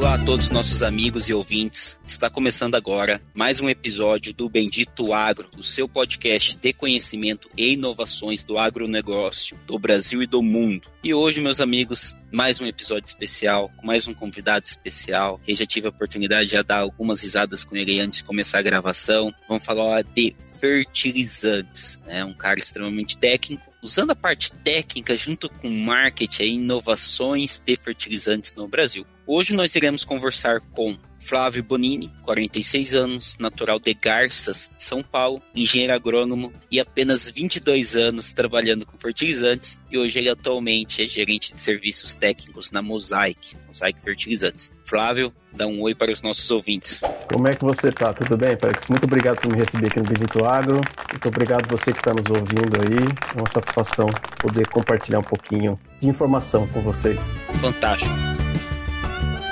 Olá a todos nossos amigos e ouvintes. Está começando agora mais um episódio do Bendito Agro, o seu podcast de conhecimento e inovações do agronegócio do Brasil e do mundo. E hoje, meus amigos, mais um episódio especial, com mais um convidado especial, que já tive a oportunidade de dar algumas risadas com ele antes de começar a gravação. Vamos falar de fertilizantes, né? Um cara extremamente técnico, usando a parte técnica junto com marketing e inovações de fertilizantes no Brasil. Hoje nós iremos conversar com Flávio Bonini, 46 anos, natural de Garças, São Paulo, engenheiro agrônomo e apenas 22 anos trabalhando com fertilizantes e hoje ele atualmente é gerente de serviços técnicos na Mosaic, Mosaic Fertilizantes. Flávio, dá um oi para os nossos ouvintes. Como é que você está? Tudo bem, Felix? Muito obrigado por me receber aqui no Bendito Agro. Muito obrigado você que está nos ouvindo aí. É uma satisfação poder compartilhar um pouquinho de informação com vocês. Fantástico.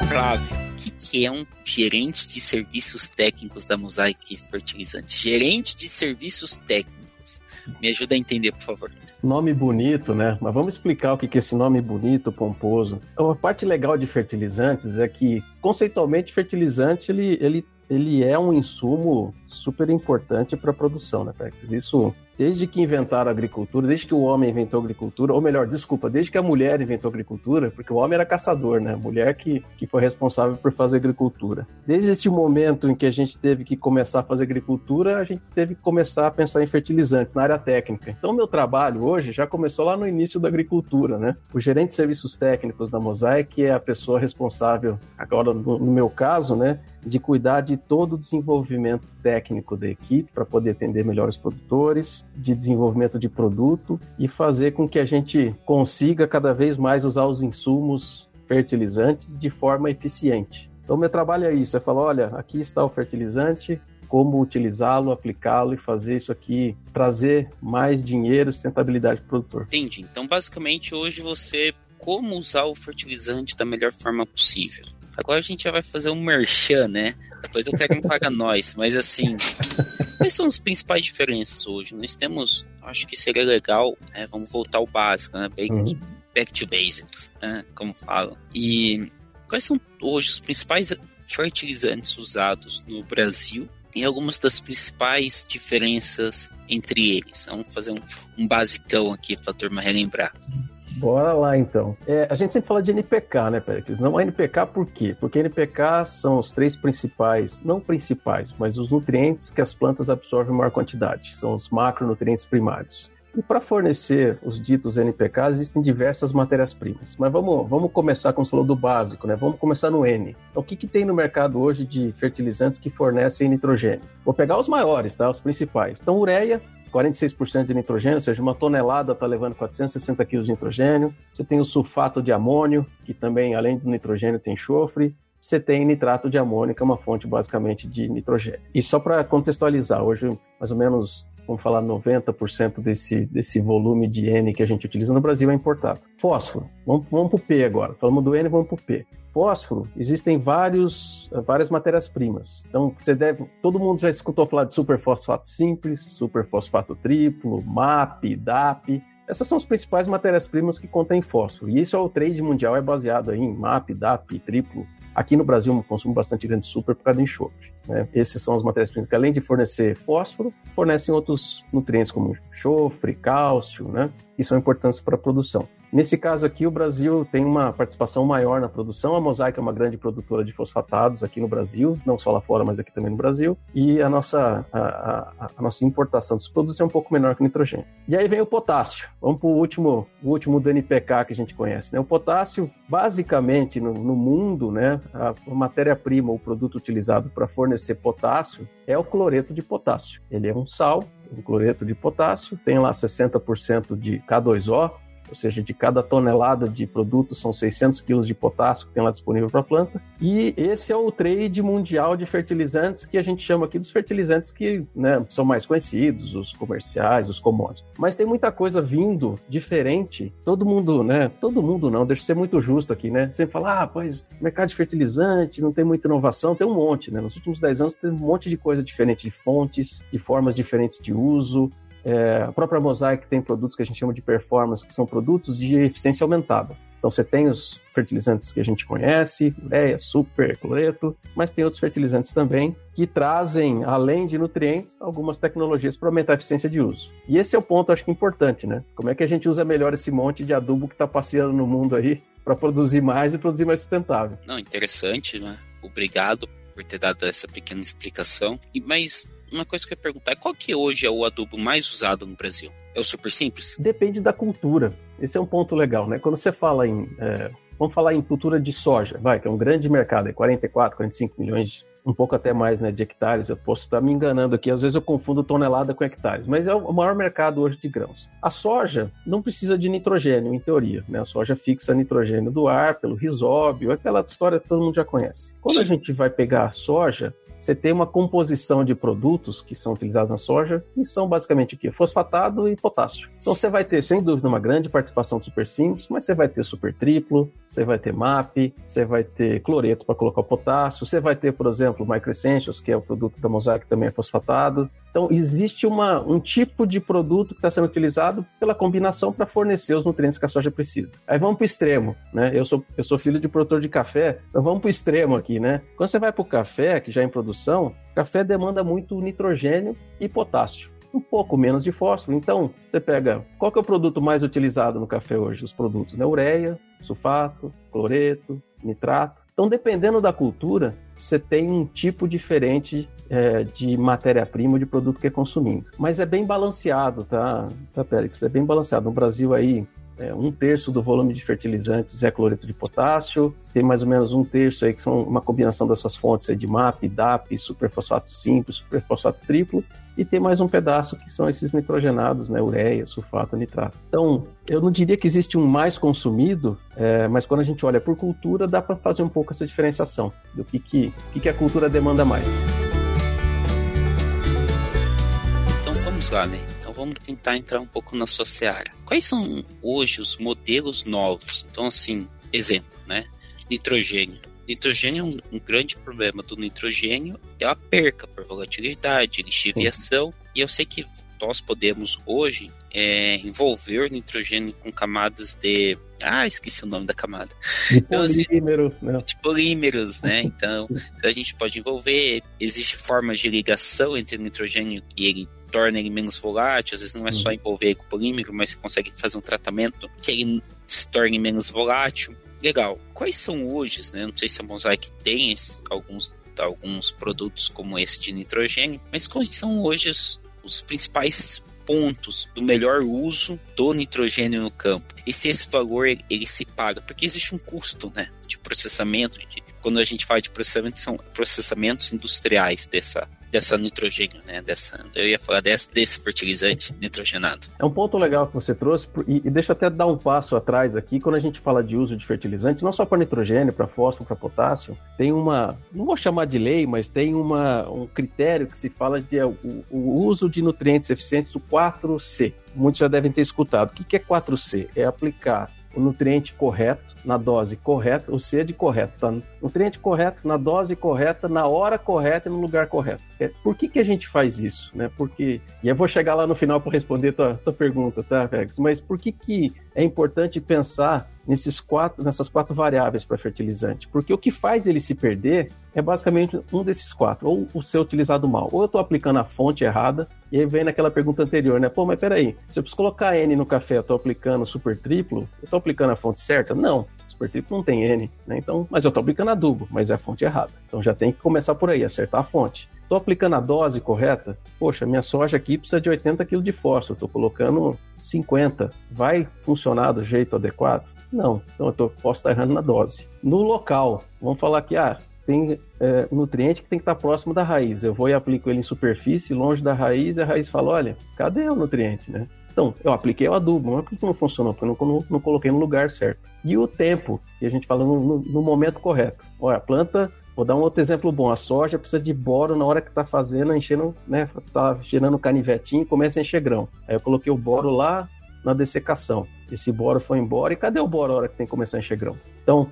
Flávio, que, é um gerente de serviços técnicos da Mosaic Fertilizantes? Gerente de serviços técnicos. Me ajuda a entender, por favor. Nome bonito, né? Mas vamos explicar o que é esse nome bonito, pomposo. Então, a parte legal de fertilizantes é que, conceitualmente, fertilizante ele, ele, ele é um insumo super importante para a produção, né? Isso desde que inventaram a agricultura, desde que o homem inventou a agricultura, ou melhor, desculpa, desde que a mulher inventou a agricultura, porque o homem era caçador, né? A mulher que, que foi responsável por fazer agricultura. Desde esse momento em que a gente teve que começar a fazer agricultura, a gente teve que começar a pensar em fertilizantes na área técnica. Então, meu trabalho hoje já começou lá no início da agricultura, né? O gerente de serviços técnicos da Mosaic é a pessoa responsável, agora no, no meu caso, né? De cuidar de todo o desenvolvimento técnico da equipe para poder atender melhor os produtores, de desenvolvimento de produto e fazer com que a gente consiga cada vez mais usar os insumos fertilizantes de forma eficiente. Então, meu trabalho é isso: é falar, olha, aqui está o fertilizante, como utilizá-lo, aplicá-lo e fazer isso aqui trazer mais dinheiro, sustentabilidade para o produtor. Entendi. Então, basicamente, hoje você como usar o fertilizante da melhor forma possível. Agora a gente já vai fazer um merchan, né? Depois eu quero que paga nós, mas assim, quais são as principais diferenças hoje? Nós temos, acho que seria legal, né? vamos voltar ao básico, né? Back, uhum. back to basics, né? Como falam. E quais são hoje os principais fertilizantes usados no Brasil e algumas das principais diferenças entre eles? Vamos fazer um, um basicão aqui para a turma relembrar. Bora lá então. É, a gente sempre fala de NPK, né, Pericles? Não é NPK por quê? Porque NPK são os três principais, não principais, mas os nutrientes que as plantas absorvem em maior quantidade. São os macronutrientes primários. E para fornecer os ditos NPK, existem diversas matérias-primas. Mas vamos, vamos começar, como você falou, do básico, né? Vamos começar no N. Então, o que, que tem no mercado hoje de fertilizantes que fornecem nitrogênio? Vou pegar os maiores, tá? Os principais. Então, ureia, 46% de nitrogênio, ou seja, uma tonelada está levando 460 kg de nitrogênio. Você tem o sulfato de amônio, que também, além do nitrogênio, tem enxofre. Você tem nitrato de amônio, que é uma fonte basicamente de nitrogênio. E só para contextualizar, hoje mais ou menos vamos falar 90% desse, desse volume de N que a gente utiliza no Brasil é importado. Fósforo, vamos, vamos para o P agora. Falamos do N, vamos para o P. Fósforo, existem vários, várias matérias-primas. Então, você deve. Todo mundo já escutou falar de superfosfato simples, superfosfato triplo, MAP, DAP. Essas são as principais matérias-primas que contêm fósforo. E isso é o trade mundial, é baseado em MAP, DAP, triplo. Aqui no Brasil, eu consumo bastante grande super por causa do enxofre. Né? Esses são as matérias-primas que, além de fornecer fósforo, fornecem outros nutrientes como enxofre, cálcio, né? que são importantes para a produção. Nesse caso aqui, o Brasil tem uma participação maior na produção. A Mosaic é uma grande produtora de fosfatados aqui no Brasil, não só lá fora, mas aqui também no Brasil. E a nossa, a, a, a nossa importação dos produtos é um pouco menor que o nitrogênio. E aí vem o potássio. Vamos para o último, o último do NPK que a gente conhece. Né? O potássio, basicamente, no, no mundo, né, a matéria-prima, o produto utilizado para fornecer potássio é o cloreto de potássio. Ele é um sal, um cloreto de potássio, tem lá 60% de K2O, ou seja, de cada tonelada de produto são 600 quilos de potássio que tem lá disponível para a planta. E esse é o trade mundial de fertilizantes que a gente chama aqui dos fertilizantes que né, são mais conhecidos, os comerciais, os commodities. Mas tem muita coisa vindo diferente. Todo mundo, né? Todo mundo não, deixa eu ser muito justo aqui, né? Sempre fala, ah, pois mercado de fertilizante, não tem muita inovação, tem um monte, né? Nos últimos 10 anos tem um monte de coisa diferente de fontes, de formas diferentes de uso. É, a própria Mosaic tem produtos que a gente chama de performance, que são produtos de eficiência aumentada. Então você tem os fertilizantes que a gente conhece, ureia, super, cloreto, mas tem outros fertilizantes também que trazem, além de nutrientes, algumas tecnologias para aumentar a eficiência de uso. E esse é o ponto, acho que importante, né? Como é que a gente usa melhor esse monte de adubo que está passeando no mundo aí para produzir mais e produzir mais sustentável? Não, interessante, né? Obrigado por ter dado essa pequena explicação. E mas uma coisa que eu ia perguntar é qual que hoje é o adubo mais usado no Brasil? É o super simples? Depende da cultura. Esse é um ponto legal, né? Quando você fala em. É, vamos falar em cultura de soja, vai, que é um grande mercado, é 44, 45 milhões, um pouco até mais, né, de hectares. Eu posso estar me enganando aqui, às vezes eu confundo tonelada com hectares, mas é o maior mercado hoje de grãos. A soja não precisa de nitrogênio, em teoria, né? A soja fixa nitrogênio do ar pelo risóbio, aquela história que todo mundo já conhece. Quando a gente vai pegar a soja, você tem uma composição de produtos que são utilizados na soja, que são basicamente o quê? Fosfatado e potássio. Então você vai ter, sem dúvida, uma grande participação de super simples, mas você vai ter super triplo, você vai ter MAP, você vai ter cloreto para colocar o potássio, você vai ter, por exemplo, Micro Essentials, que é o produto da Mosaic que também é fosfatado. Então existe uma, um tipo de produto que está sendo utilizado pela combinação para fornecer os nutrientes que a soja precisa. Aí vamos para o extremo, né? Eu sou, eu sou filho de produtor de café, então vamos para o extremo aqui, né? Quando você vai para o café, que já é em produção, café demanda muito nitrogênio e potássio um pouco menos de fósforo. Então, você pega, qual que é o produto mais utilizado no café hoje? Os produtos, né? Ureia, sulfato, cloreto, nitrato. Então, dependendo da cultura, você tem um tipo diferente é, de matéria-prima de produto que é consumindo. Mas é bem balanceado, tá, tá Périx? É bem balanceado. No Brasil aí, é, um terço do volume de fertilizantes é cloreto de potássio, tem mais ou menos um terço aí que são uma combinação dessas fontes aí de MAP, DAP, superfosfato simples, superfosfato triplo, e tem mais um pedaço que são esses nitrogenados, né, ureia, sulfato, nitrato. Então, eu não diria que existe um mais consumido, é, mas quando a gente olha por cultura, dá para fazer um pouco essa diferenciação do que, que, que, que a cultura demanda mais. Então vamos lá, né? Vamos tentar entrar um pouco na sua seara. Quais são hoje os modelos novos? Então, assim, exemplo, né? Nitrogênio. Nitrogênio é um, um grande problema do nitrogênio é a perca por volatilidade, lixiviação. E eu sei que nós podemos hoje é, envolver nitrogênio com camadas de. Ah, esqueci o nome da camada. De então, polímeros, né? De polímeros, né? Então, a gente pode envolver. Existe formas de ligação entre o nitrogênio e ele torna ele menos volátil. Às vezes não é só uhum. envolver com o polímero, mas você consegue fazer um tratamento que ele se torne menos volátil. Legal. Quais são hoje, né? Não sei se a Mosaic tem alguns, alguns produtos como esse de nitrogênio, mas quais são hoje os, os principais pontos do melhor uso do nitrogênio no campo e se esse valor ele, ele se paga, porque existe um custo, né, de processamento. De, quando a gente fala de processamento, são processamentos industriais dessa dessa nitrogênio, né? Dessa, eu ia falar desse, fertilizante nitrogenado. É um ponto legal que você trouxe, e, e deixa até dar um passo atrás aqui, quando a gente fala de uso de fertilizante, não só para nitrogênio, para fósforo, para potássio, tem uma, não vou chamar de lei, mas tem uma, um critério que se fala de é, o, o uso de nutrientes eficientes do 4C. Muitos já devem ter escutado. O que é 4C? É aplicar o nutriente correto na dose correta, o C de correto, tá? Nutriente correto, na dose correta, na hora correta e no lugar correto. É, por que, que a gente faz isso, né? Porque, e eu vou chegar lá no final para responder tua, tua pergunta, tá, Felix? Mas por que, que é importante pensar nesses quatro, nessas quatro variáveis para fertilizante? Porque o que faz ele se perder é basicamente um desses quatro, ou o ser utilizado mal, ou eu estou aplicando a fonte errada, e aí vem naquela pergunta anterior, né? Pô, mas peraí, se eu preciso colocar N no café, eu estou aplicando super triplo, eu estou aplicando a fonte certa? Não, super triplo não tem N, né? Então, mas eu estou aplicando adubo, mas é a fonte errada. Então já tem que começar por aí, acertar a fonte. Estou aplicando a dose correta? Poxa, minha soja aqui precisa de 80 kg de fósforo, estou colocando 50. Vai funcionar do jeito adequado? Não. Então eu tô, posso estar errando na dose. No local, vamos falar que ah, tem é, nutriente que tem que estar próximo da raiz. Eu vou e aplico ele em superfície, longe da raiz, e a raiz fala: olha, cadê o nutriente, né? Então, eu apliquei o adubo, mas por que não funcionou? Porque eu não, não, coloquei no lugar certo. E o tempo, que a gente fala no, no, no momento correto. Olha, a planta Vou dar um outro exemplo bom. A soja precisa de boro na hora que está fazendo, enchendo, né? Tá gerando canivetinho e começa a encher grão. Aí eu coloquei o boro lá na dessecação. Esse boro foi embora e cadê o boro na hora que tem que começar a encher grão? Então,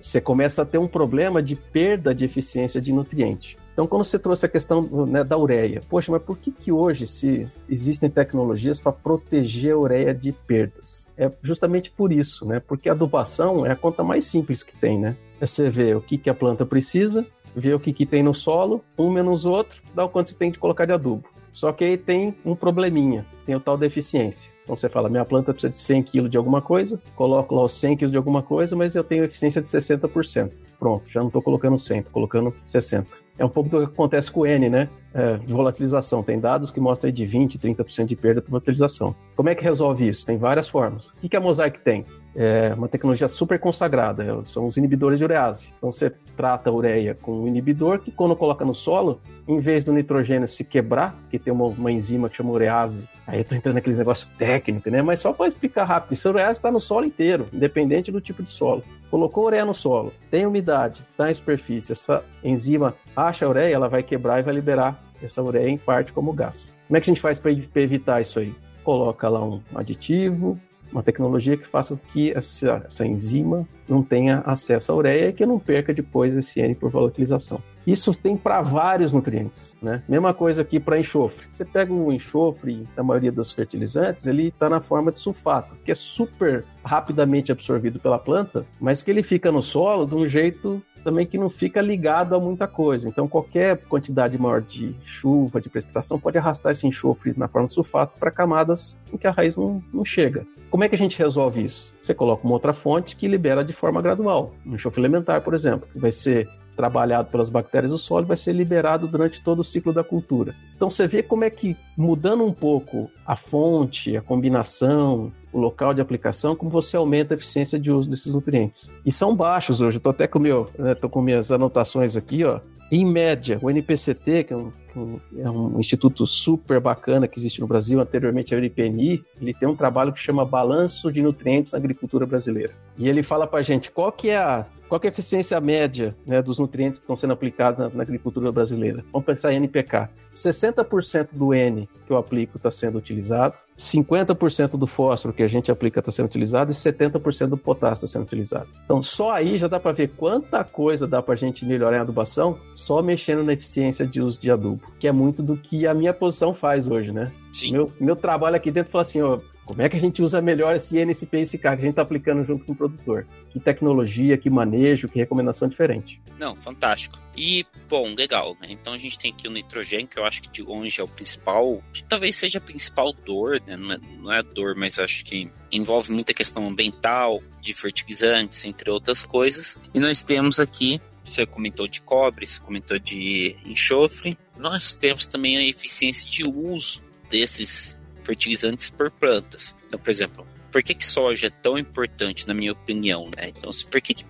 você começa a ter um problema de perda de eficiência de nutriente. Então, quando você trouxe a questão né, da ureia, poxa, mas por que, que hoje se existem tecnologias para proteger a ureia de perdas? É justamente por isso, né? Porque a adubação é a conta mais simples que tem, né? É você ver o que, que a planta precisa, ver o que, que tem no solo, um menos o outro, dá o quanto você tem de colocar de adubo. Só que aí tem um probleminha, tem o tal da eficiência. Então você fala, minha planta precisa de 100 kg de alguma coisa, coloco lá os 100 kg de alguma coisa, mas eu tenho eficiência de 60%. Pronto, já não estou colocando 100, estou colocando 60. É um pouco do que acontece com o N, né? É, de volatilização. Tem dados que mostram de 20%, 30% de perda por volatilização. Como é que resolve isso? Tem várias formas. O que a Mosaic tem? É uma tecnologia super consagrada, são os inibidores de urease. Então você trata a ureia com um inibidor que quando coloca no solo, em vez do nitrogênio se quebrar, que tem uma, uma enzima que chama urease, aí eu tô entrando naqueles negócios técnicos, né? Mas só para explicar rápido, essa urease está no solo inteiro, independente do tipo de solo. Colocou ureia no solo, tem umidade, está em superfície, essa enzima acha a ureia, ela vai quebrar e vai liberar essa ureia em parte como gás. Como é que a gente faz para evitar isso aí? Coloca lá um aditivo, uma tecnologia que faça com que essa, essa, enzima não tenha acesso à ureia e que não perca depois esse N por volatilização. Isso tem para vários nutrientes, né? Mesma coisa aqui para enxofre. Você pega o enxofre, na maioria dos fertilizantes, ele está na forma de sulfato, que é super rapidamente absorvido pela planta, mas que ele fica no solo de um jeito também que não fica ligado a muita coisa. Então, qualquer quantidade maior de chuva, de precipitação, pode arrastar esse enxofre na forma de sulfato para camadas em que a raiz não, não chega. Como é que a gente resolve isso? Você coloca uma outra fonte que libera de forma gradual. Um enxofre elementar, por exemplo, que vai ser trabalhado pelas bactérias do solo vai ser liberado durante todo o ciclo da cultura. Então você vê como é que mudando um pouco a fonte, a combinação, o local de aplicação, como você aumenta a eficiência de uso desses nutrientes. E são baixos hoje. Estou até com meu, né, com minhas anotações aqui, ó. Em média, o NPCT, que é um, é um, instituto super bacana que existe no Brasil, anteriormente era o IPNI, ele tem um trabalho que chama Balanço de Nutrientes na Agricultura Brasileira. E ele fala para gente qual que é a qual é a eficiência média né, dos nutrientes que estão sendo aplicados na, na agricultura brasileira? Vamos pensar em NPK. 60% do N que eu aplico está sendo utilizado, 50% do fósforo que a gente aplica está sendo utilizado e 70% do potássio está sendo utilizado. Então, só aí já dá para ver quanta coisa dá para a gente melhorar em adubação só mexendo na eficiência de uso de adubo, que é muito do que a minha posição faz hoje, né? Sim. Meu, meu trabalho aqui dentro fala assim, ó, como é que a gente usa melhor esse NSP e esse K que a gente está aplicando junto com o produtor? Que tecnologia, que manejo, que recomendação diferente. Não, fantástico. E, bom, legal, né? Então a gente tem aqui o nitrogênio, que eu acho que de longe é o principal, talvez seja a principal dor, né? Não é, não é dor, mas acho que envolve muita questão ambiental, de fertilizantes, entre outras coisas. E nós temos aqui você comentou de cobre, você comentou de enxofre. Nós temos também a eficiência de uso desses fertilizantes por plantas. Então, por exemplo, por que, que soja é tão importante, na minha opinião? Né? Então, por que, que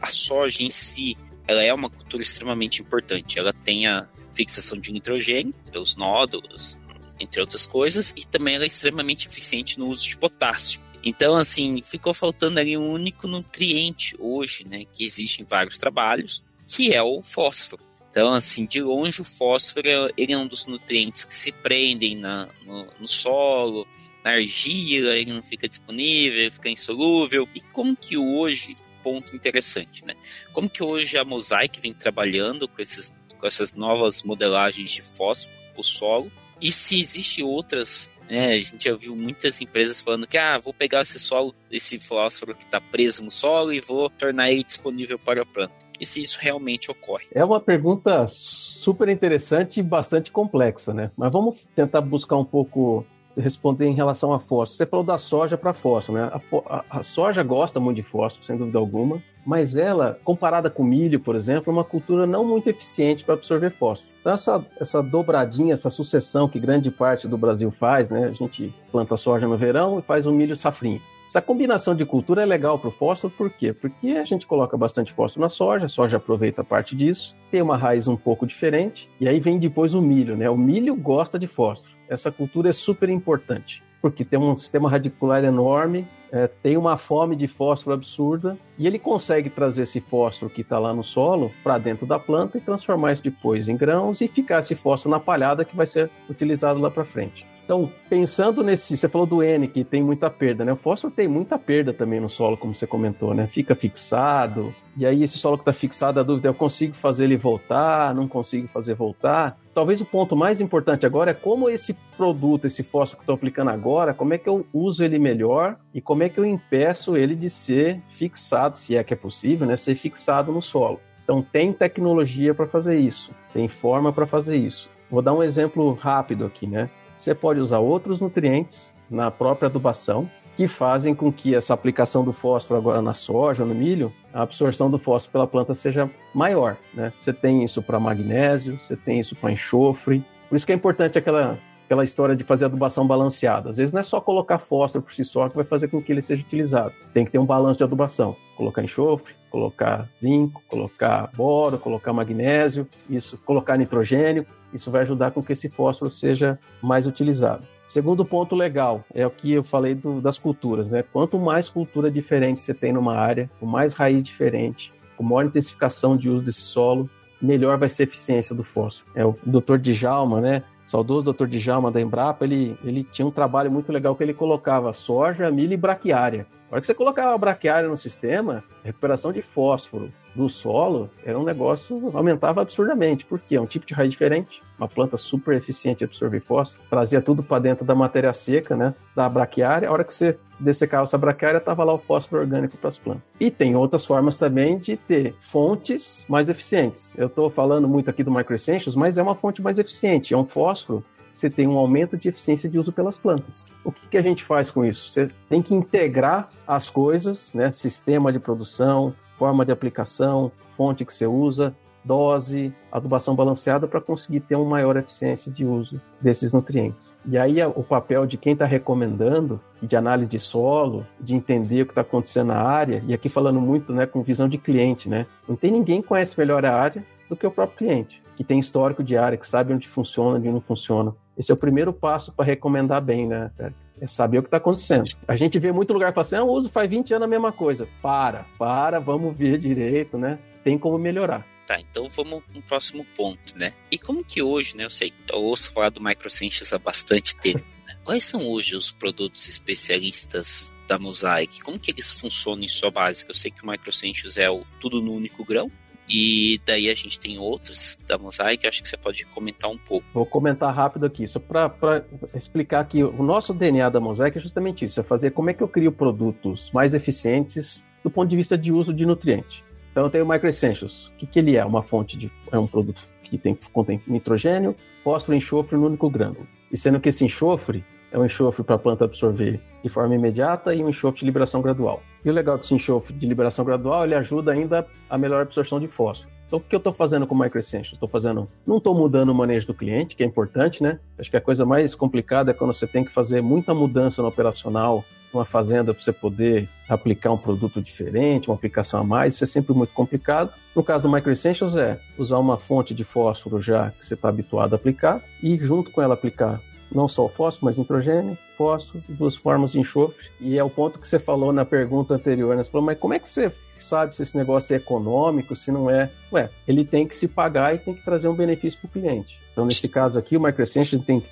a soja em si ela é uma cultura extremamente importante? Ela tem a fixação de nitrogênio pelos nódulos, entre outras coisas, e também ela é extremamente eficiente no uso de potássio. Então, assim, ficou faltando ali um único nutriente hoje, né, que existe em vários trabalhos, que é o fósforo. Então, assim, de longe o fósforo ele é um dos nutrientes que se prendem na, no, no solo, na argila, ele não fica disponível, fica insolúvel. E como que hoje, ponto interessante, né? Como que hoje a Mosaic vem trabalhando com, esses, com essas novas modelagens de fósforo para o solo? E se existem outras né, a gente já viu muitas empresas falando que ah, vou pegar esse solo, esse fósforo que está preso no solo e vou tornar ele disponível para a planta e se isso realmente ocorre? É uma pergunta super interessante e bastante complexa, né? Mas vamos tentar buscar um pouco responder em relação a fósforo. Você falou da soja para fósforo, né? A, a, a, soja gosta muito de fósforo, sem dúvida alguma, mas ela, comparada com milho, por exemplo, é uma cultura não muito eficiente para absorver fósforo. Então, essa, essa dobradinha, essa sucessão que grande parte do Brasil faz, né? A gente planta soja no verão e faz o milho safrinha. Essa combinação de cultura é legal para o fósforo, por quê? Porque a gente coloca bastante fósforo na soja, a soja aproveita parte disso, tem uma raiz um pouco diferente, e aí vem depois o milho, né? O milho gosta de fósforo. Essa cultura é super importante. Porque tem um sistema radicular enorme, é, tem uma fome de fósforo absurda, e ele consegue trazer esse fósforo que está lá no solo para dentro da planta e transformar isso depois em grãos e ficar esse fósforo na palhada que vai ser utilizado lá para frente. Então, pensando nesse, você falou do N, que tem muita perda, né? O fósforo tem muita perda também no solo, como você comentou, né? Fica fixado, e aí esse solo que está fixado, a dúvida é, eu consigo fazer ele voltar, não consigo fazer voltar? Talvez o ponto mais importante agora é como esse produto, esse fósforo que estou aplicando agora, como é que eu uso ele melhor e como é que eu impeço ele de ser fixado, se é que é possível, né? Ser fixado no solo. Então tem tecnologia para fazer isso, tem forma para fazer isso. Vou dar um exemplo rápido aqui, né? Você pode usar outros nutrientes na própria adubação que fazem com que essa aplicação do fósforo agora na soja, no milho, a absorção do fósforo pela planta seja maior. Né? Você tem isso para magnésio, você tem isso para enxofre. Por isso que é importante aquela, aquela história de fazer adubação balanceada. Às vezes não é só colocar fósforo por si só que vai fazer com que ele seja utilizado. Tem que ter um balanço de adubação. Colocar enxofre, colocar zinco, colocar boro, colocar magnésio, isso, colocar nitrogênio. Isso vai ajudar com que esse fósforo seja mais utilizado. Segundo ponto legal é o que eu falei do, das culturas, né? Quanto mais cultura diferente você tem numa área, com mais raiz diferente, com maior intensificação de uso desse solo, melhor vai ser a eficiência do fósforo. É o Dr. Djalma, né? saudoso Dr. Djalma da Embrapa, ele, ele tinha um trabalho muito legal que ele colocava soja, milho e braquiária. A hora que você colocava a braquiária no sistema, recuperação de fósforo do solo era um negócio aumentava absurdamente, porque é um tipo de raiz diferente, uma planta super eficiente em absorver fósforo, trazia tudo para dentro da matéria seca, né, da braquiária. A hora que você dessecava essa braquiária, tava lá o fósforo orgânico para as plantas. E tem outras formas também de ter fontes mais eficientes. Eu estou falando muito aqui do Microessentials, mas é uma fonte mais eficiente, é um fósforo você tem um aumento de eficiência de uso pelas plantas. O que, que, a gente faz com isso? Você tem que integrar as coisas, né? Sistema de produção, forma de aplicação, fonte que você usa, dose, adubação balanceada para conseguir ter uma maior eficiência de uso desses nutrientes. E aí o papel de quem está recomendando, de análise de solo, de entender o que está acontecendo na área, e aqui falando muito né, com visão de cliente, né? Não tem ninguém que conhece melhor a área do que o próprio cliente, que tem histórico de área, que sabe onde funciona, onde não funciona. Esse é o primeiro passo para recomendar bem, né, É saber o que está acontecendo. A gente vê muito lugar falando assim, ah, uso faz 20 anos a mesma coisa. Para, para, vamos ver direito, né? Tem como melhorar. Tá, então vamos para um próximo ponto, né? E como que hoje, né? Eu sei, eu ouço falar do Microsciences há bastante tempo. Né? Quais são hoje os produtos especialistas da Mosaic? Como que eles funcionam em sua básica? Eu sei que o Microsciences é o tudo no único grão, e daí a gente tem outros da Mosaic, acho que você pode comentar um pouco. Vou comentar rápido aqui, só para explicar que o nosso DNA da Mosaic é justamente isso, é fazer como é que eu crio produtos mais eficientes do ponto de vista de uso de nutriente. Então eu tenho o Microessentials. O que, que ele é? Uma fonte de. É um produto que tem, contém nitrogênio, fósforo e enxofre no único grânulo. E sendo que esse enxofre é um enxofre para a planta absorver de forma imediata e um enxofre de liberação gradual. E o legal desse enxofre de liberação gradual, ele ajuda ainda a melhor absorção de fósforo. Então, o que eu estou fazendo com o Microessentials? Estou fazendo, não estou mudando o manejo do cliente, que é importante, né? Acho que a coisa mais complicada é quando você tem que fazer muita mudança no operacional numa fazenda para você poder aplicar um produto diferente, uma aplicação a mais, isso é sempre muito complicado. No caso do Microessentials é usar uma fonte de fósforo já que você está habituado a aplicar e junto com ela aplicar não só o fósforo, mas nitrogênio, fósforo e duas formas de enxofre. E é o ponto que você falou na pergunta anterior, né? Você falou, mas como é que você sabe se esse negócio é econômico, se não é? Ué, ele tem que se pagar e tem que trazer um benefício para o cliente. Então, nesse caso aqui, o Microessentials tem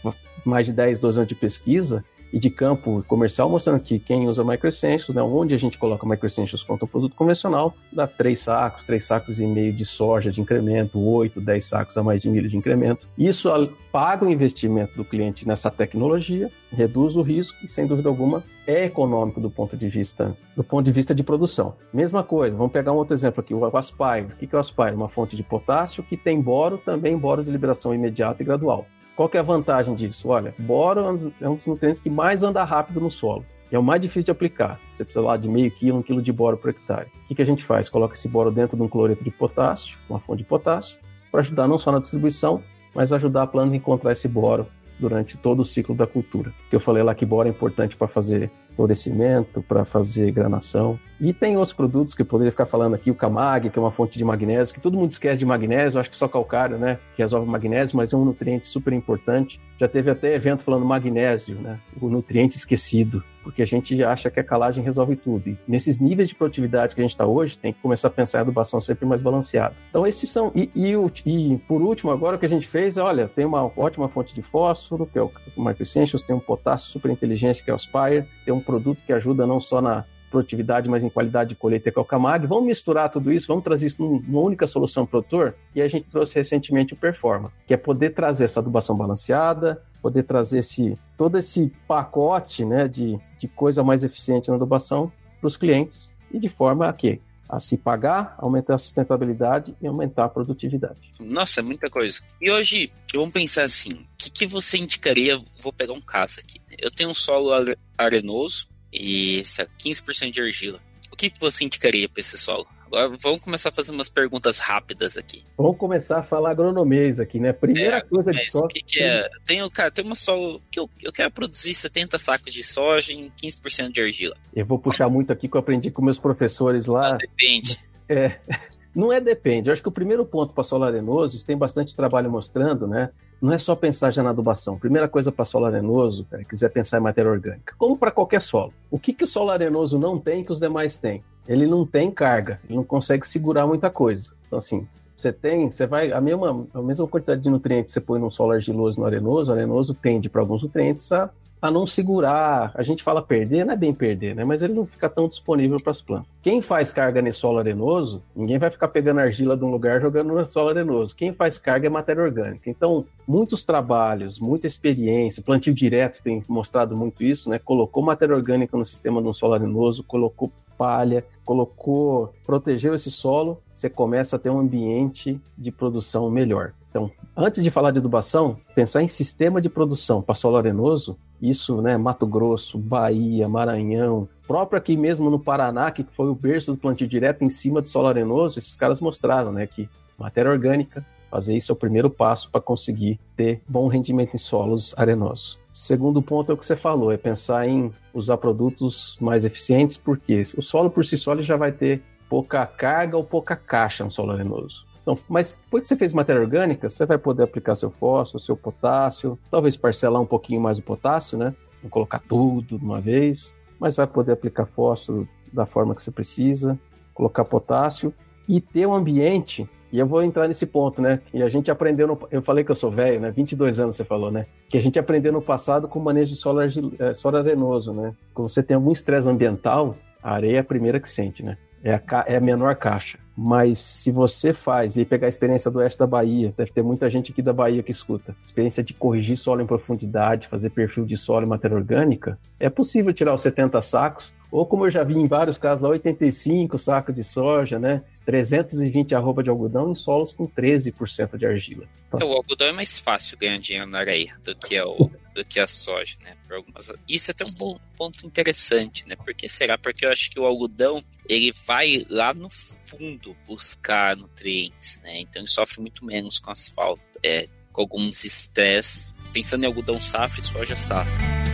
mais de 10, 12 anos de pesquisa e de campo comercial, mostrando que quem usa microessentials, né, onde a gente coloca microessentials contra o produto convencional, dá três sacos, três sacos e meio de soja de incremento, oito, dez sacos a mais de milho de incremento. Isso paga o investimento do cliente nessa tecnologia, reduz o risco e, sem dúvida alguma, é econômico do ponto de vista do ponto de vista de produção. Mesma coisa, vamos pegar um outro exemplo aqui, o Aspire. O que é o Aspire? Uma fonte de potássio que tem boro, também boro de liberação imediata e gradual. Qual que é a vantagem disso? Olha, boro é um dos nutrientes que mais anda rápido no solo. É o mais difícil de aplicar. Você precisa lá de meio quilo, um quilo de boro por hectare. O que, que a gente faz? Coloca esse boro dentro de um cloreto de potássio, uma fonte de potássio, para ajudar não só na distribuição, mas ajudar a planta a encontrar esse boro durante todo o ciclo da cultura. Que eu falei lá que boro é importante para fazer florescimento, para fazer granação. E tem outros produtos que eu poderia ficar falando aqui, o Camag, que é uma fonte de magnésio, que todo mundo esquece de magnésio, acho que só calcário, né, que resolve magnésio, mas é um nutriente super importante. Já teve até evento falando magnésio, né, o nutriente esquecido, porque a gente acha que a calagem resolve tudo. E nesses níveis de produtividade que a gente está hoje, tem que começar a pensar em adubação sempre mais balanceada. Então esses são, e, e, e, por último agora o que a gente fez, olha, tem uma ótima fonte de fósforo, que é o Micro Essentials, tem um potássio super inteligente, que é o Spire, tem um produto que ajuda não só na produtividade, mas em qualidade de colheita com o Camag. Vamos misturar tudo isso, vamos trazer isso numa única solução produtor. E a gente trouxe recentemente o Performa, que é poder trazer essa adubação balanceada, poder trazer esse, todo esse pacote né, de, de coisa mais eficiente na adubação para os clientes e de forma a que a se pagar, aumentar a sustentabilidade e aumentar a produtividade. Nossa, é muita coisa. E hoje, vamos pensar assim, o que, que você indicaria? Vou pegar um caso aqui. Eu tenho um solo arenoso, e 15% de argila. O que você indicaria para esse solo? Agora vamos começar a fazer umas perguntas rápidas aqui. Vamos começar a falar agronomês aqui, né? Primeira é, coisa de solo. Que, que é? Tenho, cara, tem uma solo que eu, eu quero produzir 70 sacos de soja em 15% de argila. Eu vou puxar muito aqui que eu aprendi com meus professores lá. Não, depende. É. Não é depende. Eu acho que o primeiro ponto para solo arenoso, tem bastante trabalho mostrando, né? Não é só pensar já na adubação. Primeira coisa para solo arenoso, cara, quiser pensar em matéria orgânica. Como para qualquer solo. O que, que o solo arenoso não tem que os demais têm? Ele não tem carga, ele não consegue segurar muita coisa. Então, assim, você tem, você vai, a mesma, a mesma quantidade de nutrientes que você põe num solo argiloso no arenoso, o arenoso tende para alguns nutrientes a a não segurar. A gente fala perder, não é bem perder, né? Mas ele não fica tão disponível para as plantas. Quem faz carga nesse solo arenoso, ninguém vai ficar pegando argila de um lugar jogando no solo arenoso. Quem faz carga é matéria orgânica. Então, muitos trabalhos, muita experiência, plantio direto tem mostrado muito isso, né? Colocou matéria orgânica no sistema de um solo arenoso, colocou palha, colocou, protegeu esse solo, você começa a ter um ambiente de produção melhor. Então, antes de falar de adubação, pensar em sistema de produção para solo arenoso isso, né, Mato Grosso, Bahia, Maranhão, próprio aqui mesmo no Paraná, que foi o berço do plantio direto em cima do solo arenoso, esses caras mostraram, né, que matéria orgânica, fazer isso é o primeiro passo para conseguir ter bom rendimento em solos arenosos. Segundo ponto é o que você falou, é pensar em usar produtos mais eficientes, porque o solo por si só já vai ter pouca carga ou pouca caixa no solo arenoso. Então, mas depois que você fez matéria orgânica, você vai poder aplicar seu fósforo, seu potássio, talvez parcelar um pouquinho mais o potássio, né? Não colocar tudo de uma vez, mas vai poder aplicar fósforo da forma que você precisa, colocar potássio e ter um ambiente. E eu vou entrar nesse ponto, né? E a gente aprendeu, no, eu falei que eu sou velho, né? 22 anos você falou, né? Que a gente aprendeu no passado com o manejo de solo, argil, é, solo arenoso, né? Quando você tem algum estresse ambiental, a areia é a primeira que sente, né? É a, é a menor caixa. Mas se você faz, e pegar a experiência do oeste da Bahia, deve ter muita gente aqui da Bahia que escuta, experiência de corrigir solo em profundidade, fazer perfil de solo e matéria orgânica, é possível tirar os 70 sacos, ou como eu já vi em vários casos lá, 85 sacos de soja, né? 320 arroba de algodão em solos com 13% de argila. Então, o algodão é mais fácil ganhar dinheiro na areia do que, o, do que a soja, né? Algumas... Isso é até um bom ponto interessante, né? Por que será? Porque eu acho que o algodão ele vai lá no fundo buscar nutrientes, né? Então ele sofre muito menos com asfalto, é, com alguns estresse. Pensando em algodão safra e soja safra.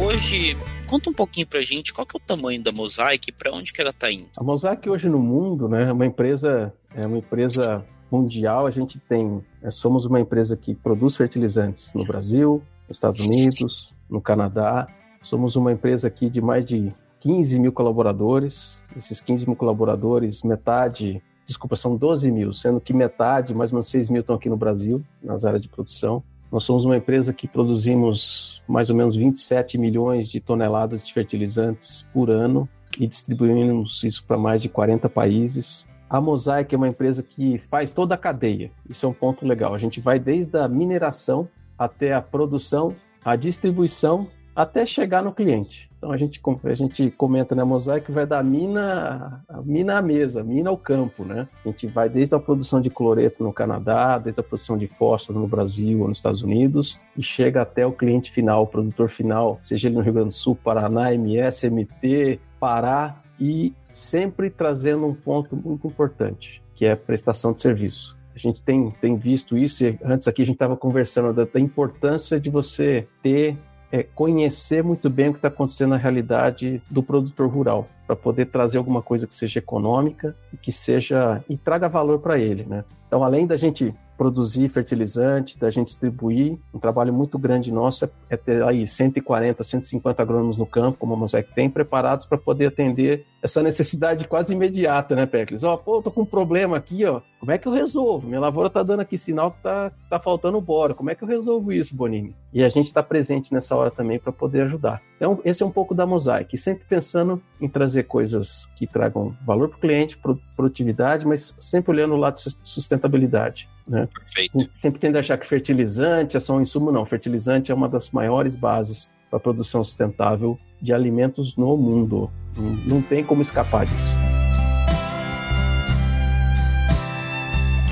Hoje, conta um pouquinho pra gente qual que é o tamanho da Mosaic e para onde que ela tá indo. A Mosaic hoje no mundo, né, é uma empresa, é uma empresa mundial. A gente tem, é, somos uma empresa que produz fertilizantes no Brasil, nos Estados Unidos, no Canadá. Somos uma empresa aqui de mais de 15 mil colaboradores. Esses 15 mil colaboradores, metade, desculpa, são 12 mil, sendo que metade, mais ou menos 6 mil estão aqui no Brasil, nas áreas de produção. Nós somos uma empresa que produzimos mais ou menos 27 milhões de toneladas de fertilizantes por ano e distribuímos isso para mais de 40 países. A Mosaic é uma empresa que faz toda a cadeia. Isso é um ponto legal. A gente vai desde a mineração até a produção, a distribuição, até chegar no cliente. Então a gente, a gente comenta na Mosaic vai da mina, mina à mesa, mina ao campo, né? A gente vai desde a produção de cloreto no Canadá, desde a produção de fósforo no Brasil ou nos Estados Unidos, e chega até o cliente final, o produtor final, seja ele no Rio Grande do Sul, Paraná, MS, MT, Pará, e sempre trazendo um ponto muito importante, que é a prestação de serviço. A gente tem, tem visto isso, e antes aqui a gente estava conversando da, da importância de você ter é conhecer muito bem o que está acontecendo na realidade do produtor rural, para poder trazer alguma coisa que seja econômica e que seja e traga valor para ele, né? Então, além da gente produzir fertilizante, da gente distribuir. Um trabalho muito grande nosso é, é ter aí 140, 150 agrônomos no campo, como a Mosaic tem, preparados para poder atender essa necessidade quase imediata, né, Pericles? Ó, oh, pô, tô com um problema aqui, ó. Como é que eu resolvo? Minha lavoura tá dando aqui sinal que tá, tá faltando bora. Como é que eu resolvo isso, Bonini? E a gente está presente nessa hora também para poder ajudar. Então, esse é um pouco da Mosaic, sempre pensando em trazer coisas que tragam valor para o cliente, produtividade, mas sempre olhando o lado de sustentabilidade. Né? Perfeito. Sempre tendo a achar que fertilizante é só um insumo, não. Fertilizante é uma das maiores bases para a produção sustentável de alimentos no mundo. Não tem como escapar disso.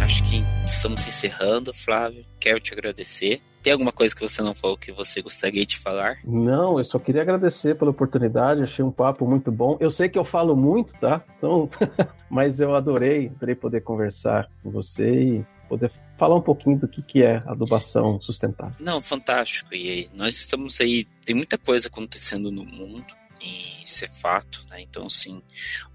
Acho que estamos encerrando, Flávio. Quero te agradecer. Tem alguma coisa que você não falou que você gostaria de falar? Não, eu só queria agradecer pela oportunidade, achei um papo muito bom. Eu sei que eu falo muito, tá? Então, mas eu adorei, adorei poder conversar com você e poder falar um pouquinho do que, que é adubação sustentável. Não, fantástico. E aí, nós estamos aí, tem muita coisa acontecendo no mundo, e isso é fato, né? Então, assim,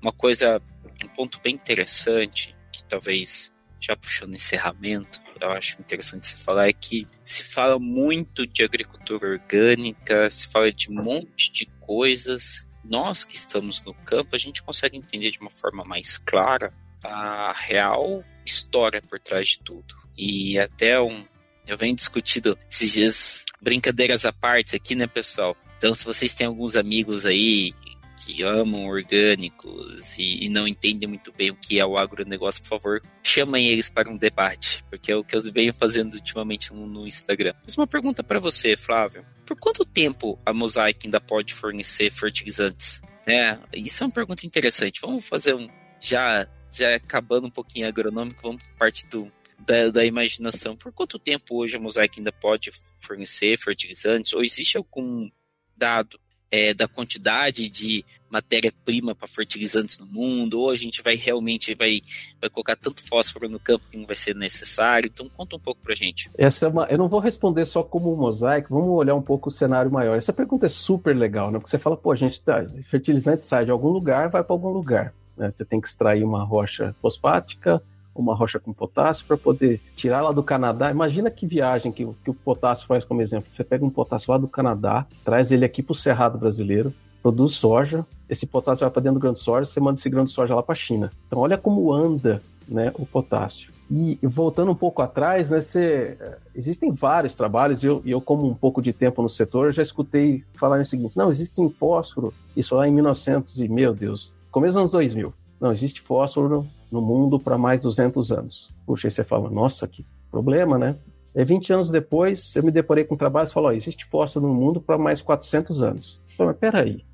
uma coisa, um ponto bem interessante, que talvez já puxando encerramento, eu acho interessante se falar é que se fala muito de agricultura orgânica, se fala de um monte de coisas. Nós que estamos no campo, a gente consegue entender de uma forma mais clara a real história por trás de tudo. E até um. Eu venho discutindo esses dias, brincadeiras à parte aqui, né, pessoal? Então, se vocês têm alguns amigos aí que amam orgânicos e, e, não entendem muito bem o que é o agronegócio, por favor, chamem eles para um debate, porque é o que eu venho fazendo ultimamente no, no Instagram. Mas uma pergunta para você, Flávio: por quanto tempo a Mosaic ainda pode fornecer fertilizantes? É, isso é uma pergunta interessante. Vamos fazer um já já acabando um pouquinho agronômico, vamos parte do, da, da, imaginação. Por quanto tempo hoje a Mosaic ainda pode fornecer fertilizantes? Ou existe algum dado é, da quantidade de matéria-prima para fertilizantes no mundo? Ou a gente vai realmente vai, vai colocar tanto fósforo no campo que não vai ser necessário? Então conta um pouco para gente. Essa é uma, eu não vou responder só como mosaico, vamos olhar um pouco o cenário maior. Essa pergunta é super legal, né? Porque você fala, pô, a gente tá, fertilizante sai de algum lugar, vai para algum lugar. Né? Você tem que extrair uma rocha fosfática, uma rocha com potássio para poder tirar lá do Canadá. Imagina que viagem que, que o potássio faz como exemplo. Você pega um potássio lá do Canadá, traz ele aqui para o Cerrado brasileiro, produz soja, esse potássio vai para dentro do grão de soja, você manda esse grão de soja lá para a China. Então olha como anda né, o potássio. E voltando um pouco atrás, né, você, existem vários trabalhos, e eu, eu, como um pouco de tempo no setor, já escutei falar o seguinte, não, existe um fósforo, isso lá em 1900 e, meu Deus, começo dos anos 2000. Não, existe fósforo no mundo para mais 200 anos. Puxa, aí você fala, nossa, que problema, né? E 20 anos depois, eu me deparei com um trabalho e falou, existe fósforo no mundo para mais 400 anos. Falei, mas peraí,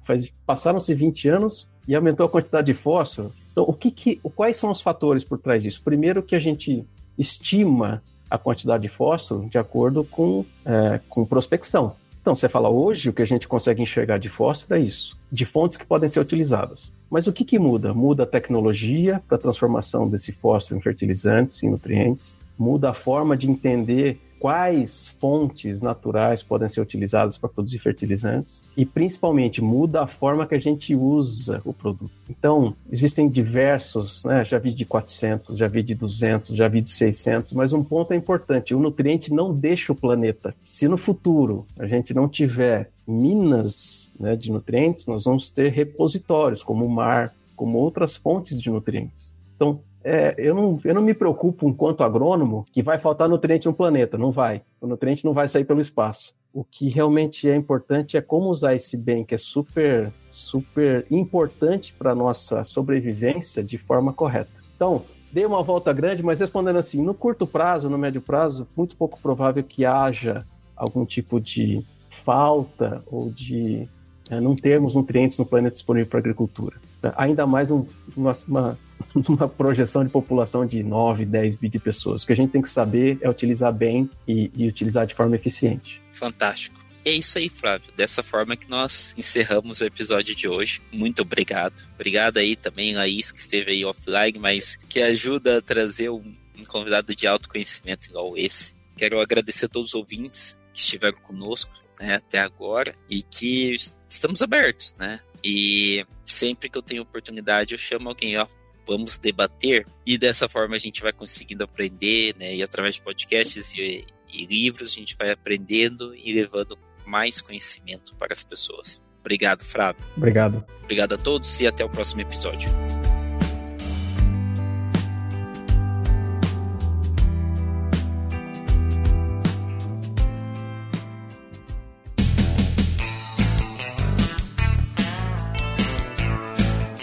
passaram-se 20 anos e aumentou a quantidade de fósforo? Então, o que que, quais são os fatores por trás disso? Primeiro que a gente estima a quantidade de fósforo de acordo com, é, com prospecção. Então, você fala, hoje o que a gente consegue enxergar de fósforo é isso, de fontes que podem ser utilizadas. Mas o que, que muda? Muda a tecnologia para a transformação desse fósforo em fertilizantes, em nutrientes, muda a forma de entender quais fontes naturais podem ser utilizadas para produzir fertilizantes e principalmente muda a forma que a gente usa o produto. Então, existem diversos, né, já vi de 400, já vi de 200, já vi de 600, mas um ponto é importante, o nutriente não deixa o planeta. Se no futuro a gente não tiver minas né, de nutrientes, nós vamos ter repositórios como o mar, como outras fontes de nutrientes. Então, é, eu, não, eu não me preocupo, enquanto agrônomo, que vai faltar nutriente no planeta. Não vai. O nutriente não vai sair pelo espaço. O que realmente é importante é como usar esse bem, que é super, super importante para a nossa sobrevivência, de forma correta. Então, dei uma volta grande, mas respondendo assim, no curto prazo, no médio prazo, muito pouco provável que haja algum tipo de falta ou de é, não termos nutrientes no planeta disponível para agricultura. Ainda mais um, uma, uma numa projeção de população de 9, 10 bi de pessoas. O que a gente tem que saber é utilizar bem e, e utilizar de forma eficiente. Fantástico. E é isso aí, Flávio. Dessa forma que nós encerramos o episódio de hoje. Muito obrigado. Obrigado aí também, Laís, que esteve aí offline, mas que ajuda a trazer um, um convidado de alto conhecimento igual esse. Quero agradecer a todos os ouvintes que estiveram conosco né, até agora e que estamos abertos, né? E sempre que eu tenho oportunidade eu chamo alguém, ó, vamos debater e dessa forma a gente vai conseguindo aprender, né? E através de podcasts e, e livros a gente vai aprendendo e levando mais conhecimento para as pessoas. Obrigado, Flávio. Obrigado. Obrigado a todos e até o próximo episódio.